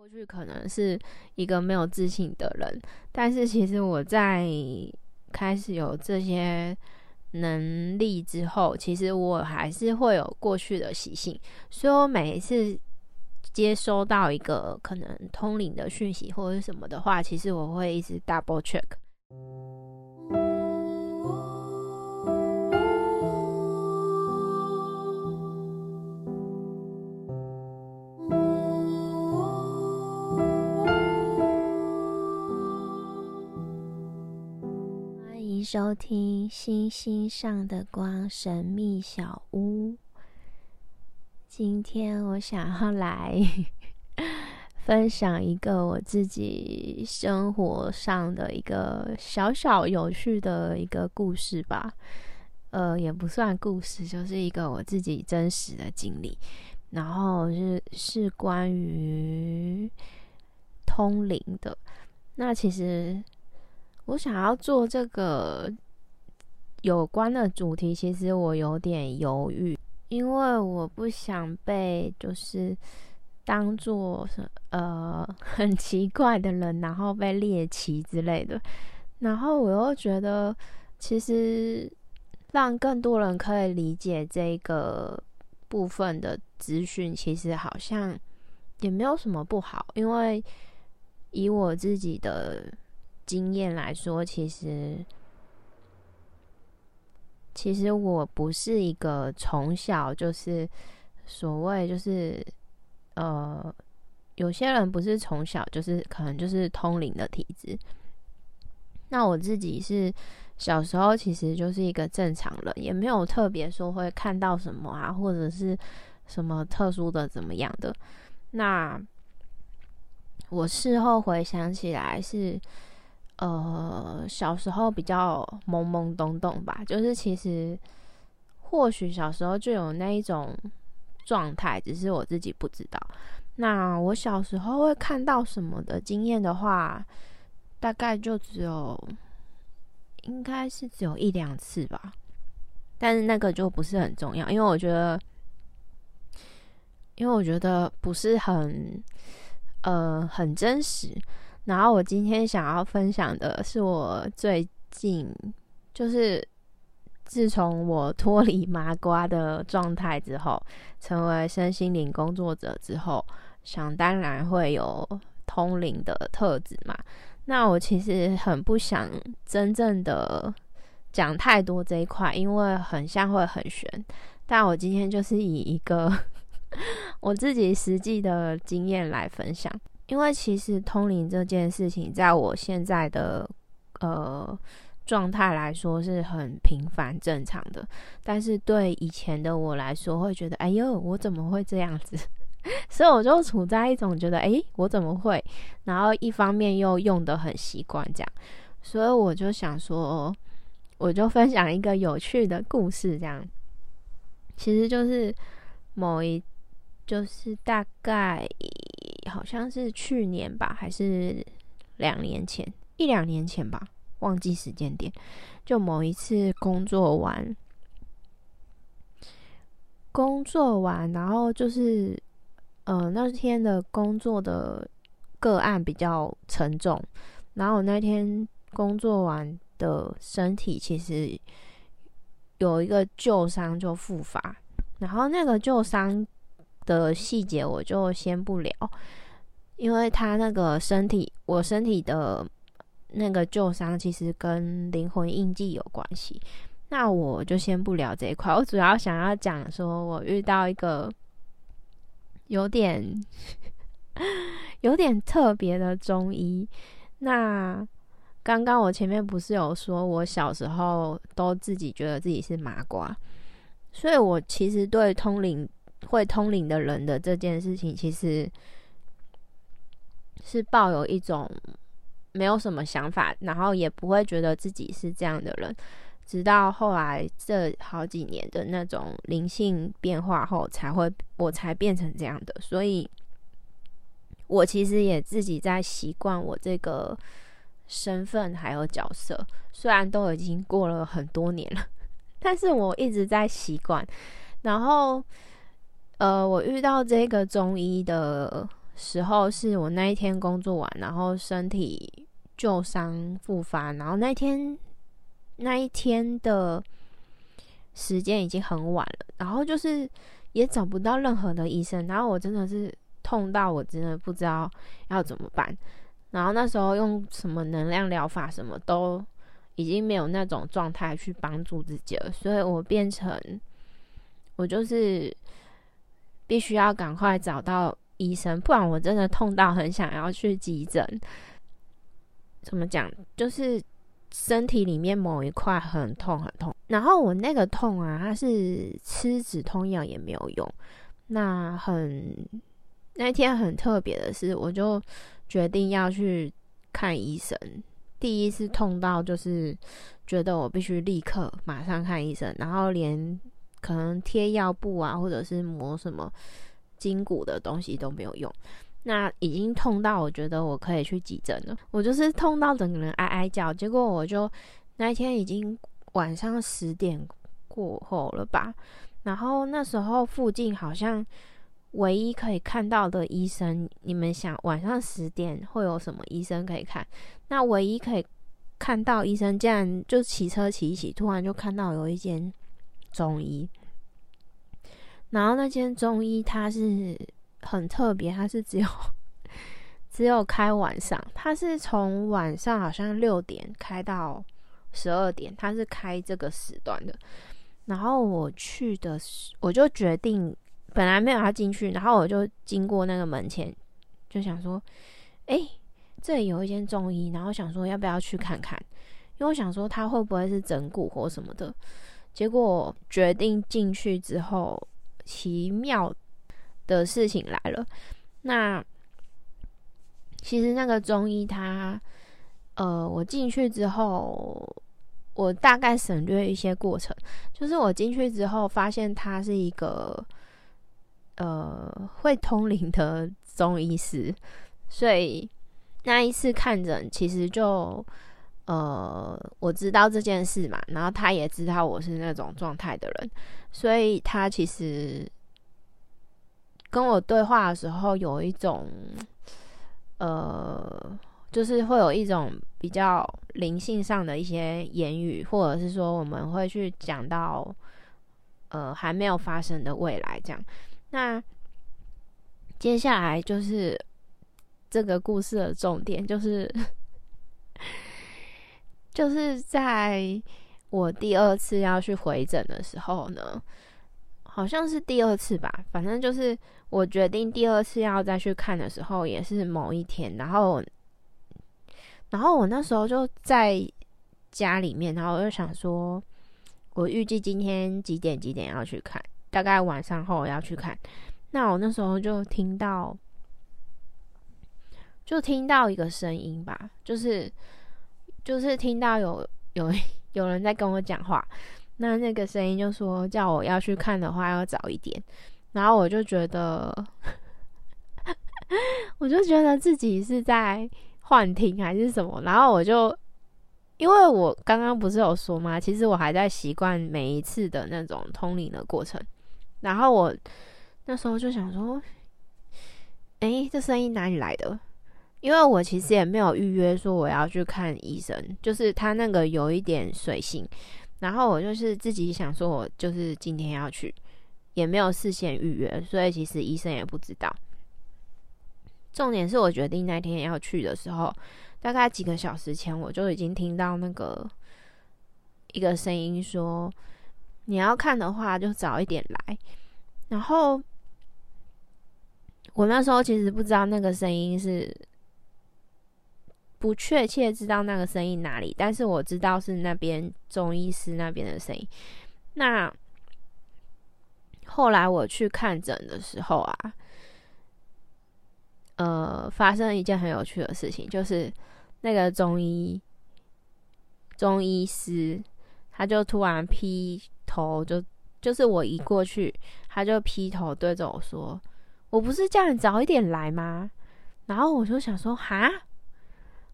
过去可能是一个没有自信的人，但是其实我在开始有这些能力之后，其实我还是会有过去的习性，所以我每一次接收到一个可能通灵的讯息或者是什么的话，其实我会一直 double check。收听《星星上的光神秘小屋》。今天我想要来 分享一个我自己生活上的一个小小有趣的一个故事吧。呃，也不算故事，就是一个我自己真实的经历。然后是是关于通灵的。那其实我想要做这个有关的主题，其实我有点犹豫，因为我不想被就是当做呃 很奇怪的人，然后被猎奇之类的。然后我又觉得，其实让更多人可以理解这个部分的资讯，其实好像也没有什么不好，因为以我自己的。经验来说，其实其实我不是一个从小就是所谓就是呃，有些人不是从小就是可能就是通灵的体质。那我自己是小时候其实就是一个正常人，也没有特别说会看到什么啊，或者是什么特殊的怎么样的。那我事后回想起来是。呃，小时候比较懵懵懂懂吧，就是其实或许小时候就有那一种状态，只是我自己不知道。那我小时候会看到什么的经验的话，大概就只有，应该是只有一两次吧。但是那个就不是很重要，因为我觉得，因为我觉得不是很，呃，很真实。然后我今天想要分享的是我最近，就是自从我脱离麻瓜的状态之后，成为身心灵工作者之后，想当然会有通灵的特质嘛。那我其实很不想真正的讲太多这一块，因为很像会很玄。但我今天就是以一个 我自己实际的经验来分享。因为其实通灵这件事情，在我现在的呃状态来说是很平凡正常的，但是对以前的我来说，会觉得哎呦，我怎么会这样子？所以我就处在一种觉得哎，我怎么会？然后一方面又用的很习惯这样，所以我就想说，我就分享一个有趣的故事，这样，其实就是某一，就是大概。好像是去年吧，还是两年前，一两年前吧，忘记时间点。就某一次工作完，工作完，然后就是，呃，那天的工作的个案比较沉重，然后我那天工作完的身体其实有一个旧伤就复发，然后那个旧伤的细节我就先不聊。因为他那个身体，我身体的那个旧伤，其实跟灵魂印记有关系。那我就先不聊这一块，我主要想要讲说，我遇到一个有点有点特别的中医。那刚刚我前面不是有说，我小时候都自己觉得自己是麻瓜，所以我其实对通灵会通灵的人的这件事情，其实。是抱有一种没有什么想法，然后也不会觉得自己是这样的人，直到后来这好几年的那种灵性变化后，才会我才变成这样的。所以，我其实也自己在习惯我这个身份还有角色，虽然都已经过了很多年了，但是我一直在习惯。然后，呃，我遇到这个中医的。时候是我那一天工作完，然后身体旧伤复发，然后那天那一天的时间已经很晚了，然后就是也找不到任何的医生，然后我真的是痛到我真的不知道要怎么办，然后那时候用什么能量疗法什么都已经没有那种状态去帮助自己了，所以我变成我就是必须要赶快找到。医生，不然我真的痛到很想要去急诊。怎么讲？就是身体里面某一块很痛很痛，然后我那个痛啊，它是吃止痛药也没有用。那很那天很特别的是，我就决定要去看医生。第一次痛到就是觉得我必须立刻马上看医生，然后连可能贴药布啊，或者是抹什么。筋骨的东西都没有用，那已经痛到我觉得我可以去急诊了。我就是痛到整个人哀哀叫，结果我就那一天已经晚上十点过后了吧。然后那时候附近好像唯一可以看到的医生，你们想晚上十点会有什么医生可以看？那唯一可以看到医生，竟然就骑车骑一骑，突然就看到有一间中医。然后那间中医它是很特别，它是只有只有开晚上，它是从晚上好像六点开到十二点，它是开这个时段的。然后我去的时，我就决定本来没有要进去，然后我就经过那个门前，就想说，哎，这里有一间中医，然后想说要不要去看看，因为我想说他会不会是整蛊或什么的。结果决定进去之后。奇妙的事情来了。那其实那个中医他，呃，我进去之后，我大概省略一些过程。就是我进去之后，发现他是一个呃会通灵的中医师，所以那一次看诊，其实就呃我知道这件事嘛，然后他也知道我是那种状态的人。所以他其实跟我对话的时候，有一种，呃，就是会有一种比较灵性上的一些言语，或者是说我们会去讲到，呃，还没有发生的未来这样。那接下来就是这个故事的重点，就是就是在。我第二次要去回诊的时候呢，好像是第二次吧，反正就是我决定第二次要再去看的时候，也是某一天，然后，然后我那时候就在家里面，然后我就想说，我预计今天几点几点要去看，大概晚上后要去看，那我那时候就听到，就听到一个声音吧，就是就是听到有有。有人在跟我讲话，那那个声音就说叫我要去看的话要早一点，然后我就觉得，我就觉得自己是在幻听还是什么，然后我就因为我刚刚不是有说吗？其实我还在习惯每一次的那种通灵的过程，然后我那时候就想说，哎，这声音哪里来的？因为我其实也没有预约说我要去看医生，就是他那个有一点随性，然后我就是自己想说，我就是今天要去，也没有事先预约，所以其实医生也不知道。重点是我决定那天要去的时候，大概几个小时前我就已经听到那个一个声音说，你要看的话就早一点来，然后我那时候其实不知道那个声音是。不确切知道那个声音哪里，但是我知道是那边中医师那边的声音。那后来我去看诊的时候啊，呃，发生一件很有趣的事情，就是那个中医中医师他就突然劈头，就就是我一过去，他就劈头对着我说：“我不是叫你早一点来吗？”然后我就想说：“哈。”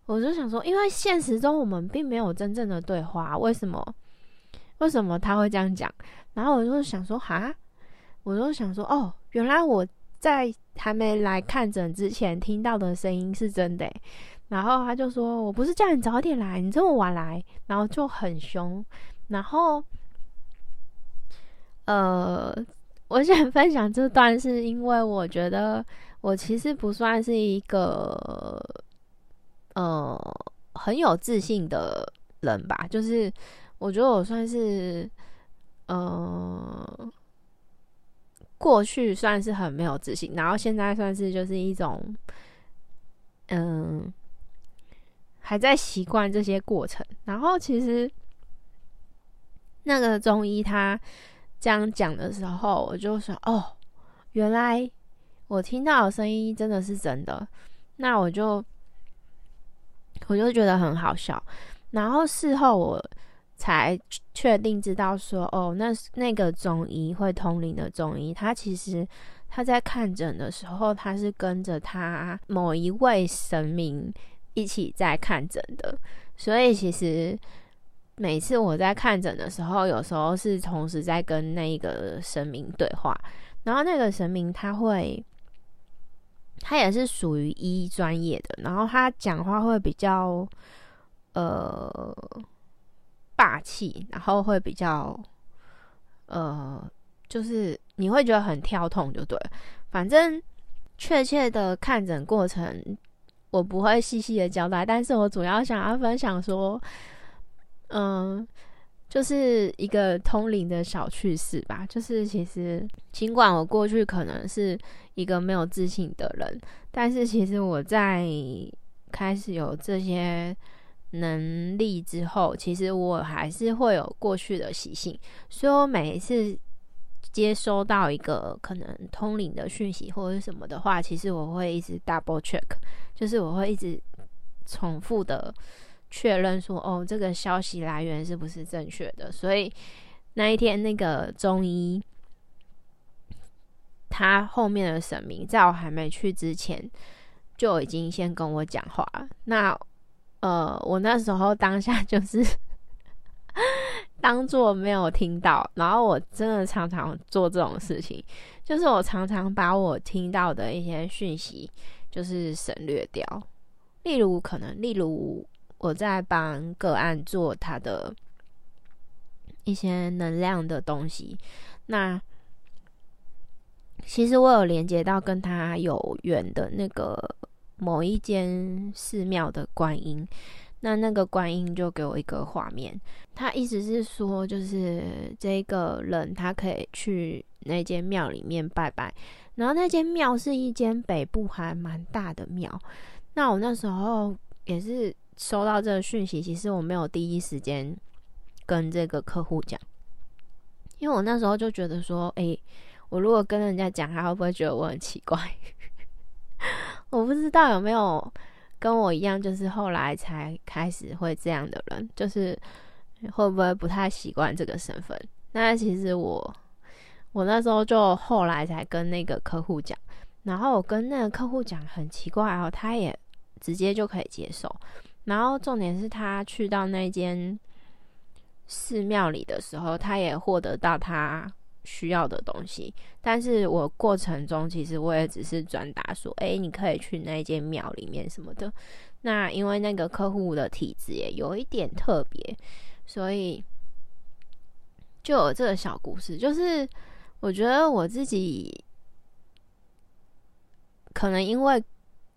我就想说，因为现实中我们并没有真正的对话，为什么？为什么他会这样讲？然后我就想说，哈，我就想说，哦，原来我在还没来看诊之前听到的声音是真的。然后他就说：“我不是叫你早点来，你这么晚来。”然后就很凶。然后，呃，我想分享这段，是因为我觉得我其实不算是一个呃很有自信的人吧。就是我觉得我算是呃过去算是很没有自信，然后现在算是就是一种嗯。还在习惯这些过程，然后其实那个中医他这样讲的时候，我就说：“哦，原来我听到的声音真的是真的。”那我就我就觉得很好笑。然后事后我才确定知道说：“哦，那那个中医会通灵的中医，他其实他在看诊的时候，他是跟着他某一位神明。”一起在看诊的，所以其实每次我在看诊的时候，有时候是同时在跟那个神明对话，然后那个神明他会，他也是属于医专业的，然后他讲话会比较呃霸气，然后会比较呃，就是你会觉得很跳痛，就对，反正确切的看诊过程。我不会细细的交代，但是我主要想要分享说，嗯，就是一个通灵的小趣事吧。就是其实，尽管我过去可能是一个没有自信的人，但是其实我在开始有这些能力之后，其实我还是会有过去的习性，所以我每一次。接收到一个可能通灵的讯息或者什么的话，其实我会一直 double check，就是我会一直重复的确认说，哦，这个消息来源是不是正确的？所以那一天那个中医，他后面的神明在我还没去之前就已经先跟我讲话。那呃，我那时候当下就是。当做没有听到，然后我真的常常做这种事情，就是我常常把我听到的一些讯息就是省略掉。例如，可能例如我在帮个案做他的一些能量的东西，那其实我有连接到跟他有缘的那个某一间寺庙的观音。那那个观音就给我一个画面，他意思是说，就是这个人他可以去那间庙里面拜拜，然后那间庙是一间北部还蛮大的庙。那我那时候也是收到这个讯息，其实我没有第一时间跟这个客户讲，因为我那时候就觉得说，诶，我如果跟人家讲，他会不会觉得我很奇怪？我不知道有没有。跟我一样，就是后来才开始会这样的人，就是会不会不太习惯这个身份？那其实我，我那时候就后来才跟那个客户讲，然后我跟那个客户讲很奇怪哦，他也直接就可以接受。然后重点是他去到那间寺庙里的时候，他也获得到他。需要的东西，但是我过程中其实我也只是转达说，哎，你可以去那间庙里面什么的。那因为那个客户的体质也有一点特别，所以就有这个小故事。就是我觉得我自己可能因为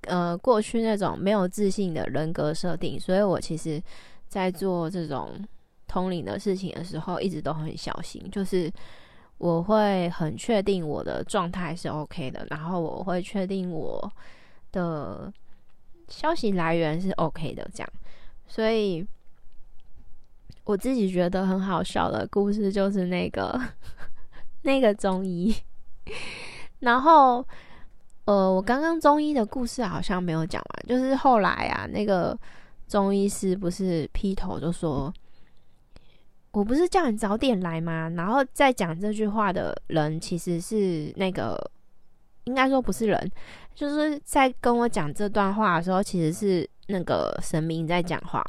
呃过去那种没有自信的人格设定，所以我其实在做这种通灵的事情的时候，一直都很小心，就是。我会很确定我的状态是 OK 的，然后我会确定我的消息来源是 OK 的，这样。所以我自己觉得很好笑的故事就是那个 那个中医，然后呃，我刚刚中医的故事好像没有讲完，就是后来啊，那个中医师不是劈头就说。我不是叫你早点来吗？然后再讲这句话的人，其实是那个，应该说不是人，就是在跟我讲这段话的时候，其实是那个神明在讲话。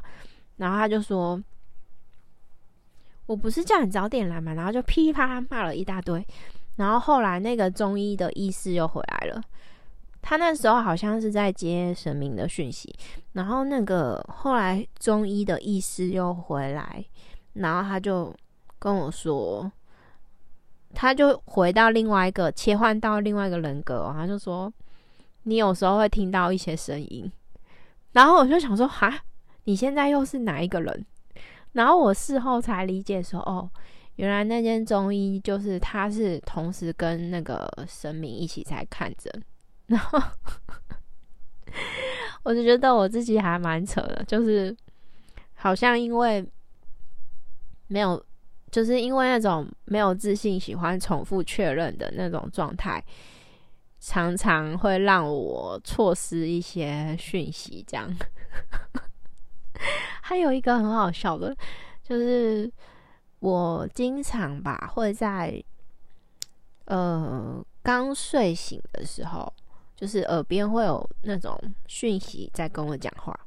然后他就说：“我不是叫你早点来嘛。”然后就噼里啪啦骂了一大堆。然后后来那个中医的医师又回来了，他那时候好像是在接神明的讯息，然后那个后来中医的意识又回来，然后他就跟我说，他就回到另外一个切换到另外一个人格，他就说你有时候会听到一些声音，然后我就想说哈，你现在又是哪一个人？然后我事后才理解说哦。原来那间中医就是他是同时跟那个神明一起在看诊，然后我就觉得我自己还蛮扯的，就是好像因为没有，就是因为那种没有自信、喜欢重复确认的那种状态，常常会让我错失一些讯息。这样，还有一个很好笑的，就是。我经常吧会在呃刚睡醒的时候，就是耳边会有那种讯息在跟我讲话。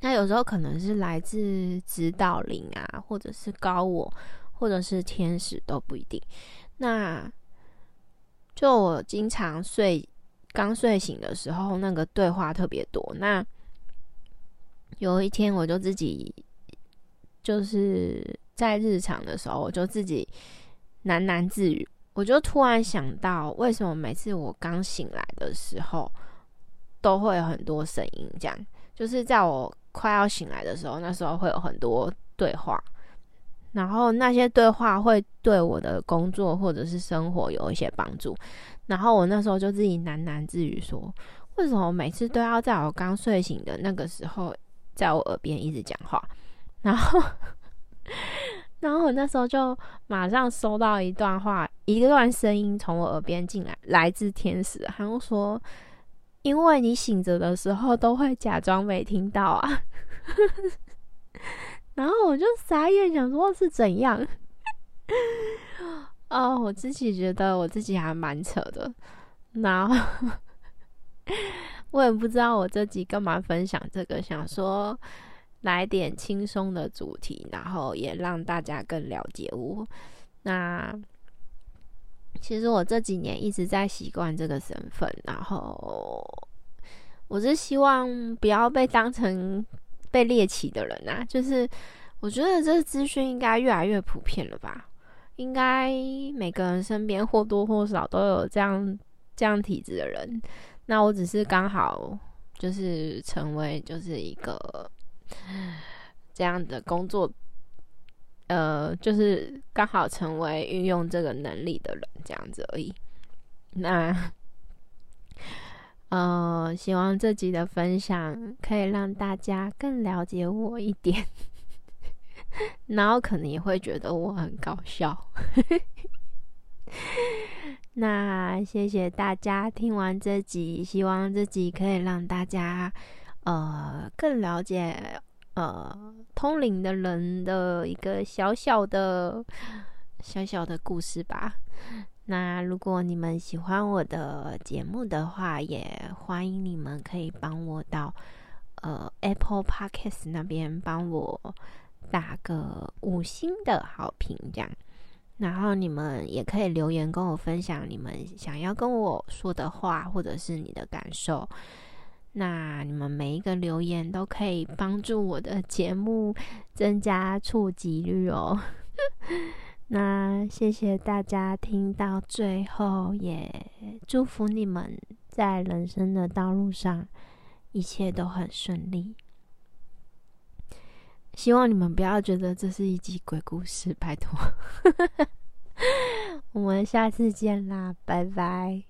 那有时候可能是来自指导灵啊，或者是高我，或者是天使都不一定。那就我经常睡刚睡醒的时候，那个对话特别多。那有一天我就自己。就是在日常的时候，我就自己喃喃自语。我就突然想到，为什么每次我刚醒来的时候，都会有很多声音？这样，就是在我快要醒来的时候，那时候会有很多对话，然后那些对话会对我的工作或者是生活有一些帮助。然后我那时候就自己喃喃自语说：为什么每次都要在我刚睡醒的那个时候，在我耳边一直讲话？然后，然后我那时候就马上收到一段话，一段声音从我耳边进来，来自天使，他就说：“因为你醒着的时候都会假装没听到啊。”然后我就傻眼，想说是怎样？哦，我自己觉得我自己还蛮扯的。然后 我也不知道我这集干嘛分享这个，想说。来点轻松的主题，然后也让大家更了解我。那其实我这几年一直在习惯这个身份，然后我是希望不要被当成被猎奇的人啊。就是我觉得这个资讯应该越来越普遍了吧？应该每个人身边或多或少都有这样这样体质的人。那我只是刚好就是成为就是一个。这样的工作，呃，就是刚好成为运用这个能力的人，这样子而已。那，呃，希望这集的分享可以让大家更了解我一点，然后可能也会觉得我很搞笑。那谢谢大家听完这集，希望这集可以让大家。呃，更了解呃通灵的人的一个小小的、小小的故事吧。那如果你们喜欢我的节目的话，也欢迎你们可以帮我到呃 Apple Podcast 那边帮我打个五星的好评，这样。然后你们也可以留言跟我分享你们想要跟我说的话，或者是你的感受。那你们每一个留言都可以帮助我的节目增加触及率哦。那谢谢大家听到最后，也祝福你们在人生的道路上一切都很顺利。希望你们不要觉得这是一集鬼故事，拜托。我们下次见啦，拜拜。